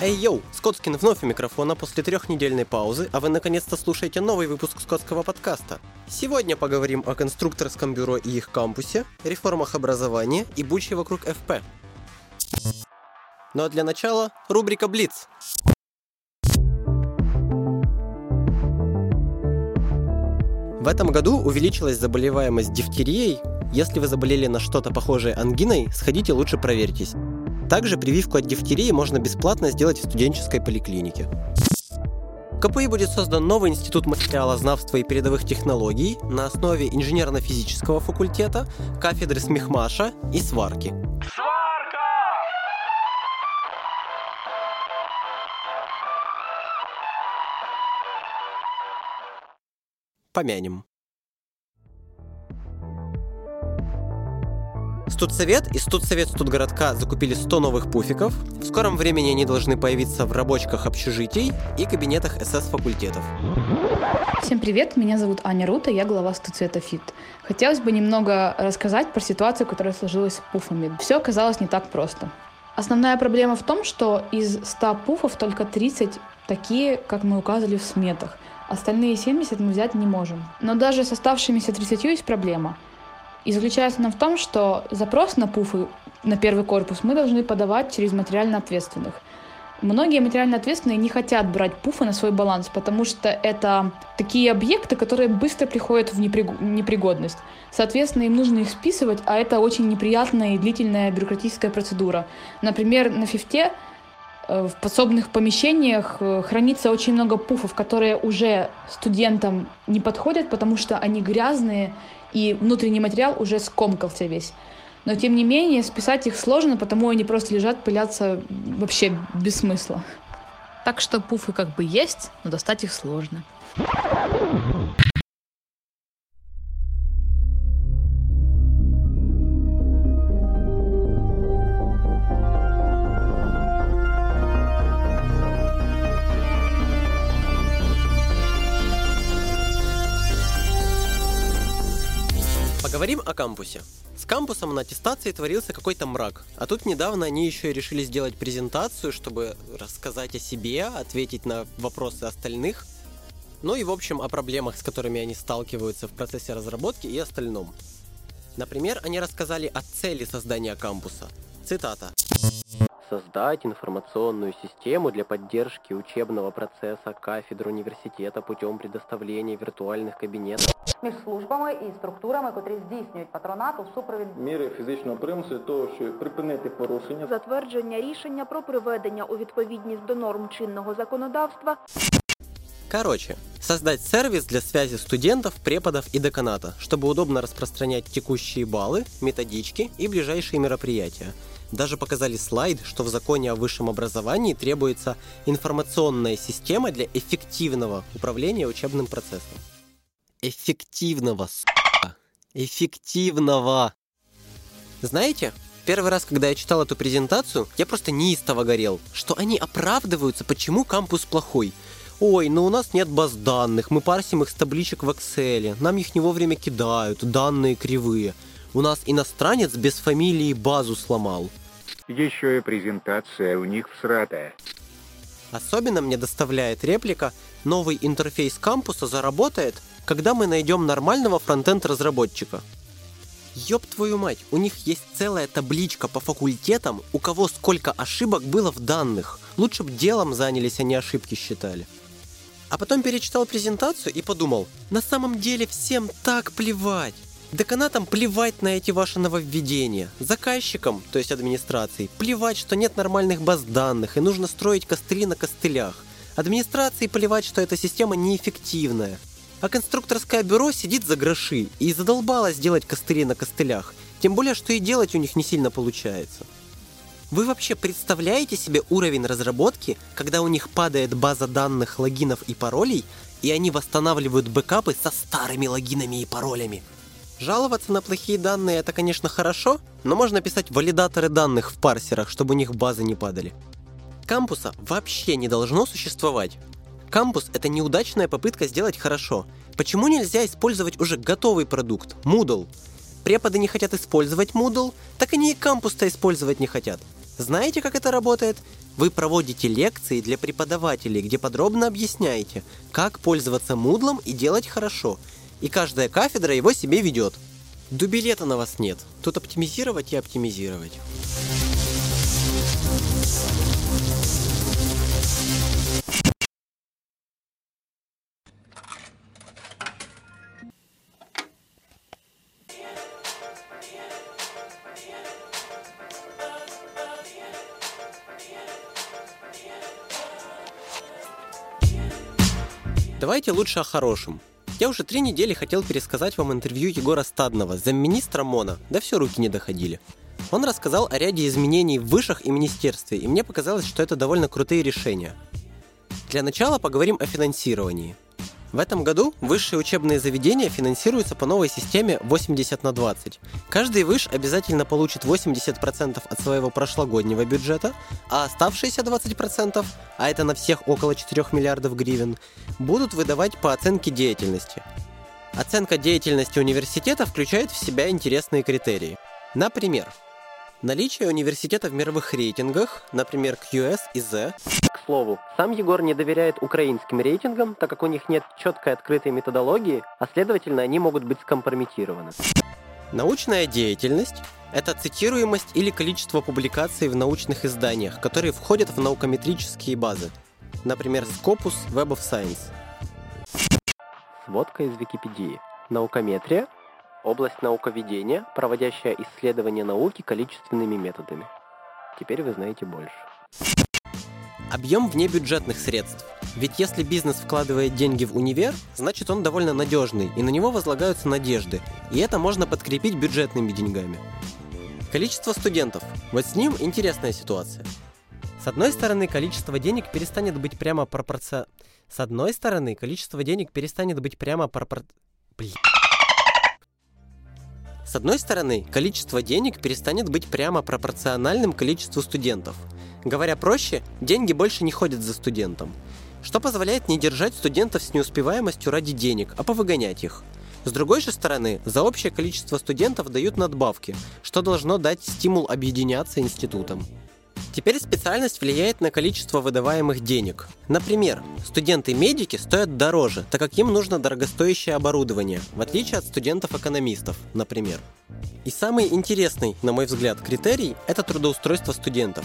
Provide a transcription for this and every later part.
Эй, йоу! Скотскин вновь у микрофона после трехнедельной паузы, а вы наконец-то слушаете новый выпуск Скотского подкаста. Сегодня поговорим о конструкторском бюро и их кампусе, реформах образования и буче вокруг ФП. Ну а для начала рубрика «Блиц». В этом году увеличилась заболеваемость дифтерией. Если вы заболели на что-то похожее ангиной, сходите лучше проверьтесь. Также прививку от дифтерии можно бесплатно сделать в студенческой поликлинике. В КПИ будет создан новый институт материалознавства и передовых технологий на основе инженерно-физического факультета, кафедры смехмаша и сварки. Сварка! Помянем. Студсовет и студсовет студгородка закупили 100 новых пуфиков. В скором времени они должны появиться в рабочках общежитий и кабинетах СС-факультетов. Всем привет, меня зовут Аня Рута, я глава студцвета ФИТ. Хотелось бы немного рассказать про ситуацию, которая сложилась с пуфами. Все оказалось не так просто. Основная проблема в том, что из 100 пуфов только 30 такие, как мы указывали в сметах. Остальные 70 мы взять не можем. Но даже с оставшимися 30 есть проблема – и заключается она в том, что запрос на пуфы на первый корпус мы должны подавать через материально ответственных. Многие материально ответственные не хотят брать пуфы на свой баланс, потому что это такие объекты, которые быстро приходят в непригодность. Соответственно, им нужно их списывать, а это очень неприятная и длительная бюрократическая процедура. Например, на фифте э, в подсобных помещениях э, хранится очень много пуфов, которые уже студентам не подходят, потому что они грязные и внутренний материал уже скомкался весь. Но тем не менее, списать их сложно, потому они просто лежат, пылятся вообще без смысла. Так что пуфы как бы есть, но достать их сложно. Поговорим о кампусе. С кампусом на аттестации творился какой-то мрак. А тут недавно они еще и решили сделать презентацию, чтобы рассказать о себе, ответить на вопросы остальных. Ну и, в общем, о проблемах, с которыми они сталкиваются в процессе разработки и остальном. Например, они рассказали о цели создания кампуса. Цитата создать информационную систему для поддержки учебного процесса кафедр університета путем предоставления віртуальних кабінетів. між службами і структурами, котрі здійснюють патронат у супровід міри фізичного примусу для того, щоб припинити порушення. Затвердження рішення про приведення у відповідність до норм чинного законодавства. Короче, создать сервис для связи студентов, преподов и деканата, чтобы удобно распространять текущие баллы, методички и ближайшие мероприятия – даже показали слайд, что в законе о высшем образовании требуется информационная система для эффективного управления учебным процессом. Эффективного, сука. Эффективного. Знаете, первый раз, когда я читал эту презентацию, я просто неистово горел, что они оправдываются, почему кампус плохой. Ой, ну у нас нет баз данных, мы парсим их с табличек в Excel, нам их не вовремя кидают, данные кривые – у нас иностранец без фамилии базу сломал. Еще и презентация у них всратая. Особенно мне доставляет реплика «Новый интерфейс кампуса заработает, когда мы найдем нормального фронтенд-разработчика». Ёб твою мать, у них есть целая табличка по факультетам, у кого сколько ошибок было в данных. Лучше бы делом занялись, а не ошибки считали. А потом перечитал презентацию и подумал, на самом деле всем так плевать. Деканатам плевать на эти ваши нововведения. Заказчикам, то есть администрации, плевать, что нет нормальных баз данных и нужно строить костыли на костылях. Администрации плевать, что эта система неэффективная. А конструкторское бюро сидит за гроши и задолбалось делать костыли на костылях. Тем более, что и делать у них не сильно получается. Вы вообще представляете себе уровень разработки, когда у них падает база данных логинов и паролей, и они восстанавливают бэкапы со старыми логинами и паролями? Жаловаться на плохие данные это, конечно, хорошо, но можно писать валидаторы данных в парсерах, чтобы у них базы не падали. Кампуса вообще не должно существовать. Кампус – это неудачная попытка сделать хорошо. Почему нельзя использовать уже готовый продукт – Moodle? Преподы не хотят использовать Moodle, так они и кампус-то использовать не хотят. Знаете, как это работает? Вы проводите лекции для преподавателей, где подробно объясняете, как пользоваться мудлом и делать хорошо. И каждая кафедра его себе ведет. Дубилета на вас нет. Тут оптимизировать и оптимизировать. Давайте лучше о хорошем. Я уже три недели хотел пересказать вам интервью Егора Стадного, замминистра МОНа, да все руки не доходили. Он рассказал о ряде изменений в вышах и министерстве, и мне показалось, что это довольно крутые решения. Для начала поговорим о финансировании – в этом году высшие учебные заведения финансируются по новой системе 80 на 20. Каждый выш обязательно получит 80% от своего прошлогоднего бюджета, а оставшиеся 20%, а это на всех около 4 миллиардов гривен, будут выдавать по оценке деятельности. Оценка деятельности университета включает в себя интересные критерии. Например, наличие университета в мировых рейтингах, например, QS и Z, слову, сам Егор не доверяет украинским рейтингам, так как у них нет четкой открытой методологии, а следовательно они могут быть скомпрометированы. Научная деятельность – это цитируемость или количество публикаций в научных изданиях, которые входят в наукометрические базы, например, Scopus Web of Science. Сводка из Википедии. Наукометрия – область науковедения, проводящая исследования науки количественными методами. Теперь вы знаете больше. Объем внебюджетных средств. Ведь если бизнес вкладывает деньги в универ, значит он довольно надежный, и на него возлагаются надежды, и это можно подкрепить бюджетными деньгами. Количество студентов. Вот с ним интересная ситуация. С одной стороны, количество денег перестанет быть прямо пропорция... С одной стороны, количество денег перестанет быть прямо пропор... Блин. С одной стороны, количество денег перестанет быть прямо пропорциональным количеству студентов – Говоря проще, деньги больше не ходят за студентом, что позволяет не держать студентов с неуспеваемостью ради денег, а повыгонять их. С другой же стороны, за общее количество студентов дают надбавки, что должно дать стимул объединяться институтам. Теперь специальность влияет на количество выдаваемых денег. Например, студенты-медики стоят дороже, так как им нужно дорогостоящее оборудование, в отличие от студентов-экономистов, например. И самый интересный, на мой взгляд, критерий – это трудоустройство студентов.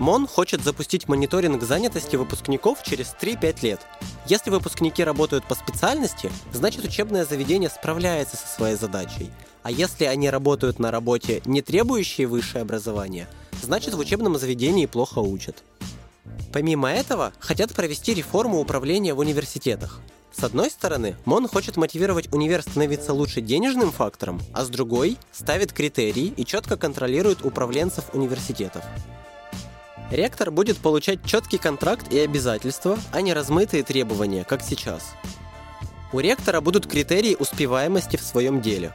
МОН хочет запустить мониторинг занятости выпускников через 3-5 лет. Если выпускники работают по специальности, значит учебное заведение справляется со своей задачей. А если они работают на работе, не требующей высшее образование, значит в учебном заведении плохо учат. Помимо этого, хотят провести реформу управления в университетах. С одной стороны, МОН хочет мотивировать универ становиться лучше денежным фактором, а с другой – ставит критерии и четко контролирует управленцев университетов. Ректор будет получать четкий контракт и обязательства, а не размытые требования, как сейчас. У ректора будут критерии успеваемости в своем деле.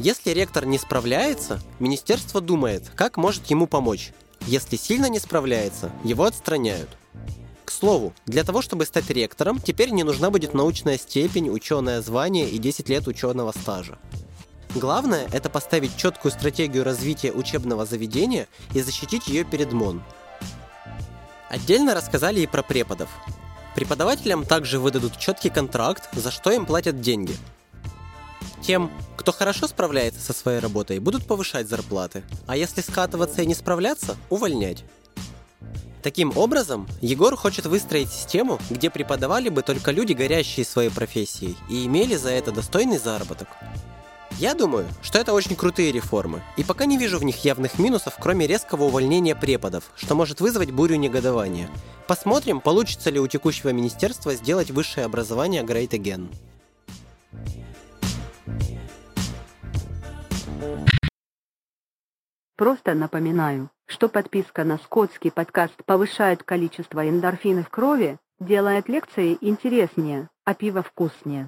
Если ректор не справляется, министерство думает, как может ему помочь. Если сильно не справляется, его отстраняют. К слову, для того, чтобы стать ректором, теперь не нужна будет научная степень, ученое звание и 10 лет ученого стажа. Главное – это поставить четкую стратегию развития учебного заведения и защитить ее перед МОН. Отдельно рассказали и про преподов. Преподавателям также выдадут четкий контракт, за что им платят деньги. Тем, кто хорошо справляется со своей работой, будут повышать зарплаты, а если скатываться и не справляться – увольнять. Таким образом, Егор хочет выстроить систему, где преподавали бы только люди, горящие своей профессией, и имели за это достойный заработок. Я думаю, что это очень крутые реформы, и пока не вижу в них явных минусов, кроме резкого увольнения преподов, что может вызвать бурю негодования. Посмотрим, получится ли у текущего министерства сделать высшее образование Great Again. Просто напоминаю, что подписка на скотский подкаст повышает количество эндорфинов в крови, делает лекции интереснее, а пиво вкуснее.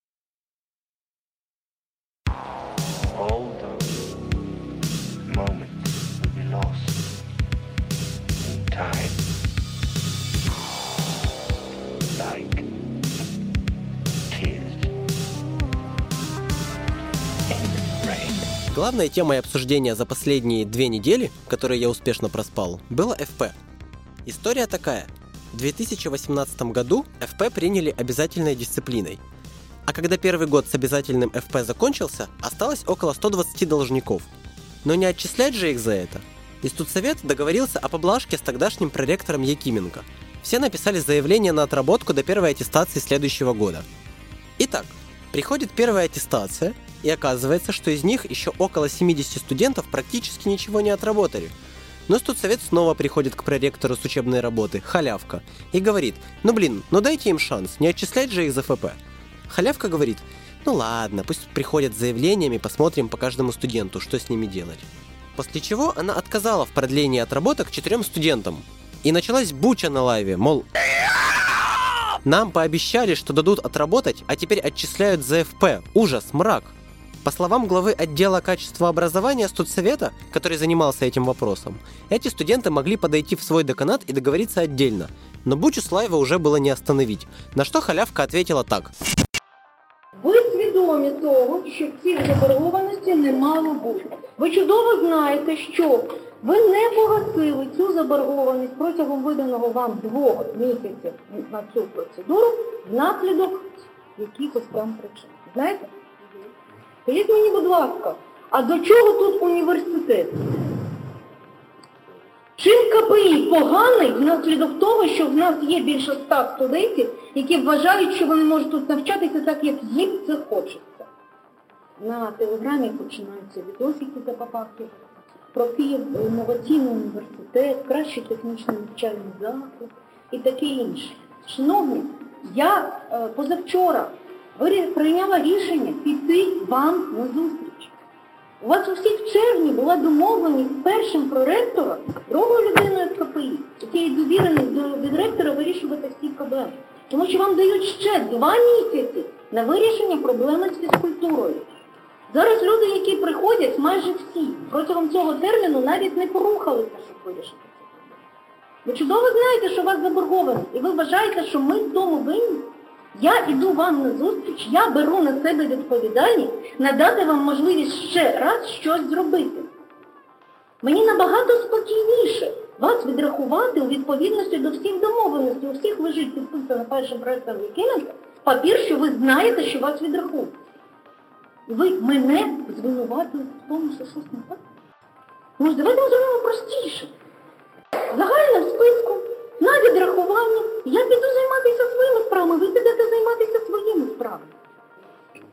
Главной темой обсуждения за последние две недели, которые я успешно проспал, было ФП. История такая. В 2018 году ФП приняли обязательной дисциплиной. А когда первый год с обязательным ФП закончился, осталось около 120 должников. Но не отчислять же их за это. И студсовет договорился о поблажке с тогдашним проректором Якименко. Все написали заявление на отработку до первой аттестации следующего года. Итак, приходит первая аттестация, и оказывается, что из них еще около 70 студентов практически ничего не отработали. Но студсовет снова приходит к проректору с учебной работы, халявка, и говорит, ну блин, ну дайте им шанс, не отчислять же их за ФП. Халявка говорит, ну ладно, пусть приходят с заявлениями, посмотрим по каждому студенту, что с ними делать. После чего она отказала в продлении отработок четырем студентам. И началась буча на лайве, мол, нам пообещали, что дадут отработать, а теперь отчисляют за ФП. Ужас, мрак. По словам главы отдела качества образования студсовета, который занимался этим вопросом, эти студенты могли подойти в свой деканат и договориться отдельно. Но бучу с лайва уже было не остановить. На что халявка ответила так. Ви свідомі того, що цих заборгованості не мало бути. Ви чудово знаєте, що ви не погасили цю заборгованість протягом виданого вам двох місяців на цю процедуру внаслідок якихось там причин. Знаєте? Скажіть мені, будь ласка, а до чого тут університет? Чим КПІ поганий внаслідок того, що в нас є більше ста студентів, які вважають, що вони можуть тут навчатися так, як їм це хочеться. На телеграмі починаються відосики за папахи про Київ інноваційний університет, кращий технічний навчальний заклад і таке інше. Шановні, я е, позавчора прийняла рішення піти вам на зустріч. У вас у всіх в червні була домовленість першим проректором, другою людиною КПІ, який довірений до від ректора вирішувати всі проблеми. Тому що вам дають ще два місяці на вирішення проблеми з фізкультурою. Зараз люди, які приходять, майже всі, протягом цього терміну навіть не порухалися, щоб вирішити. Ви чудово знаєте, що вас заборгованість, і ви вважаєте, що ми в тому винні. Я іду вам на зустріч, я беру на себе відповідальність надати вам можливість ще раз щось зробити. Мені набагато спокійніше вас відрахувати у відповідності до всіх домовленостей. У всіх лежить підписано першим проєктом Якименка папір, що ви знаєте, що вас відрахують. Ви мене звинуватили в тому, що щось не так. Ж давайте зробимо простіше. Загально в списку, на відрахування, я піду займатися своїми справами, ви підете займатися своїми справами.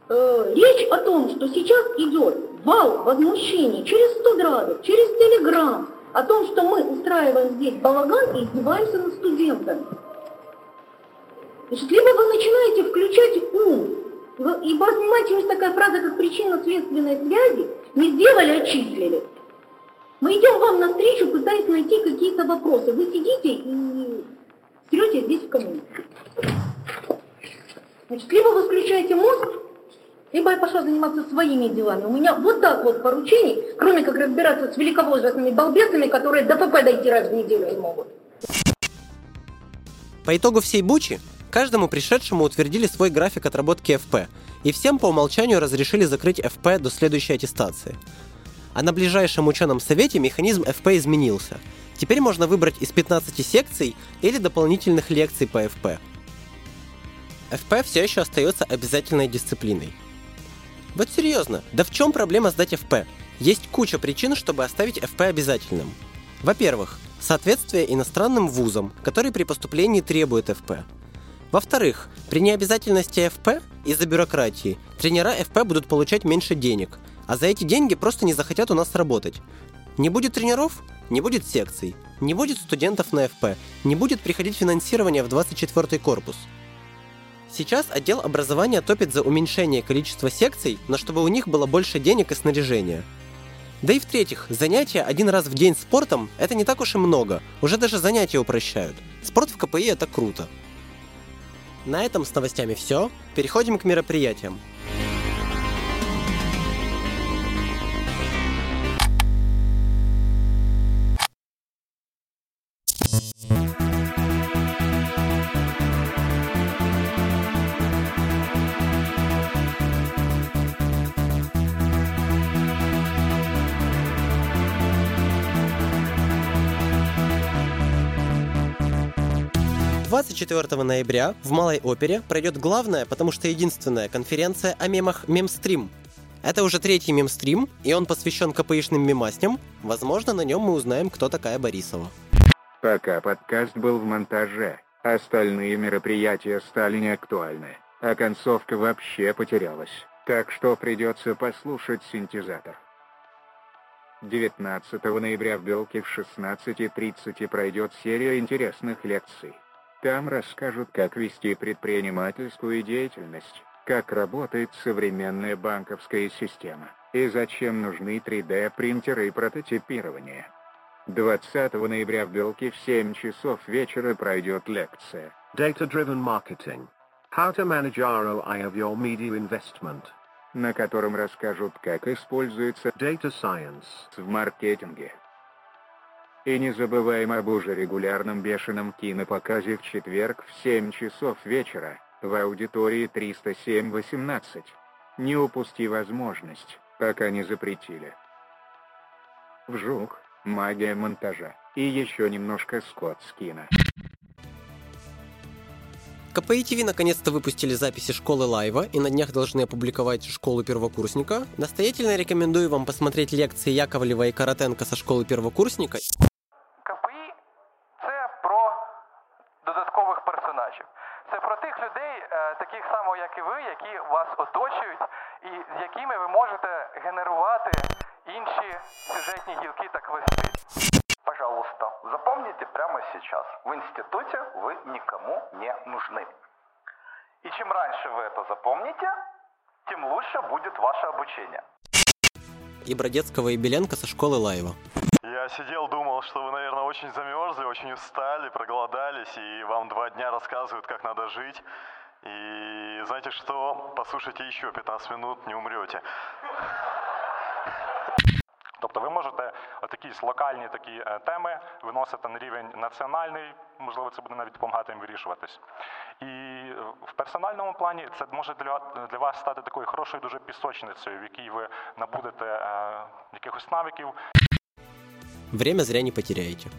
Э, речь о том, что сейчас идет вал возмущений через студраду, через телеграм, о том, что мы устраиваем здесь балаган и издеваемся над студентами. Значит, либо вы начинаете включать ум, вы- и вас понимаете, есть такая фраза, как причинно-следственной связи, не сделали, отчислили. Мы идем вам навстречу, пытаясь найти какие-то вопросы. Вы сидите и стрете здесь в коммуне. Значит, либо вы включаете мозг, либо я пошла заниматься своими делами. У меня вот так вот поручений, кроме как разбираться с великовозрастными балбесами, которые до ПП дойти раз в неделю не могут. По итогу всей бучи, каждому пришедшему утвердили свой график отработки ФП, и всем по умолчанию разрешили закрыть ФП до следующей аттестации. А на ближайшем ученом совете механизм ФП изменился. Теперь можно выбрать из 15 секций или дополнительных лекций по ФП. ФП все еще остается обязательной дисциплиной. Вот серьезно, да в чем проблема сдать ФП? Есть куча причин, чтобы оставить ФП обязательным. Во-первых, соответствие иностранным вузам, которые при поступлении требуют ФП. Во-вторых, при необязательности ФП из-за бюрократии тренера ФП будут получать меньше денег, а за эти деньги просто не захотят у нас работать. Не будет тренеров, не будет секций, не будет студентов на ФП, не будет приходить финансирование в 24 корпус. Сейчас отдел образования топит за уменьшение количества секций, но чтобы у них было больше денег и снаряжения. Да и в-третьих, занятия один раз в день спортом – это не так уж и много, уже даже занятия упрощают. Спорт в КПИ – это круто. На этом с новостями все. Переходим к мероприятиям. 24 ноября в Малой опере пройдет главная, потому что единственная конференция о мемах «Мемстрим». Это уже третий мемстрим, и он посвящен КПИшным мемасням. Возможно, на нем мы узнаем, кто такая Борисова. Пока подкаст был в монтаже, остальные мероприятия стали неактуальны, а концовка вообще потерялась. Так что придется послушать синтезатор. 19 ноября в Белке в 16.30 пройдет серия интересных лекций. Там расскажут, как вести предпринимательскую деятельность, как работает современная банковская система и зачем нужны 3D-принтеры и прототипирование. 20 ноября в Белке в 7 часов вечера пройдет лекция. Data-driven marketing. How to manage ROI of your media investment. на котором расскажут, как используется Data Science в маркетинге. И не забываем об уже регулярном бешеном кинопоказе в четверг в 7 часов вечера в аудитории 307-18. Не упусти возможность, пока не запретили. Вжух, магия монтажа и еще немножко Скотт Скина. КПИ ТВ наконец-то выпустили записи школы лайва и на днях должны опубликовать школу первокурсника. Настоятельно рекомендую вам посмотреть лекции Яковлева и Каратенко со школи первокурсника. КПІ це про додаткових персонажів. Це про тих людей, е, таких само, як і ви, які вас оточують, і з якими ви можете генерувати інші сюжетні гілки так вести. Пожалуйста, запомните прямо сейчас. В институте раньше вы это запомните, тем лучше будет ваше обучение. И Бродецкого и Беленко со школы лайва. Я сидел, думал, что вы, наверное, очень замерзли, очень устали, проголодались, и вам два дня рассказывают, как надо жить. И знаете что? Послушайте еще 15 минут, не умрете. Тобто ви можете якісь локальні такі е, теми виносити на рівень національний, можливо, це буде навіть допомагати їм вирішуватись. І е, в персональному плані це може для, для вас стати такою хорошою дуже пісочницею, в якій ви набудете е, якихось навиків. Время зря не потеряете.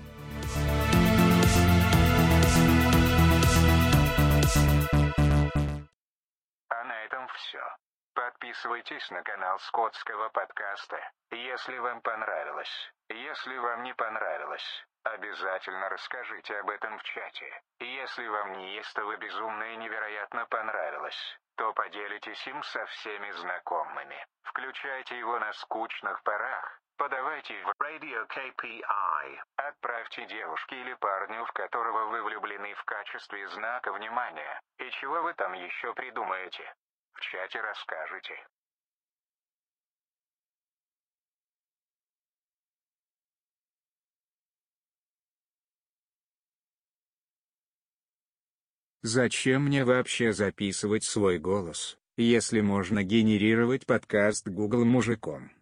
Подписывайтесь на канал Скотского подкаста, если вам понравилось. Если вам не понравилось, обязательно расскажите об этом в чате. Если вам неистово безумно и невероятно понравилось, то поделитесь им со всеми знакомыми. Включайте его на скучных порах. Подавайте в Radio KPI. Отправьте девушке или парню, в которого вы влюблены в качестве знака внимания. И чего вы там еще придумаете? В чате расскажете. Зачем мне вообще записывать свой голос, если можно генерировать подкаст Google мужиком?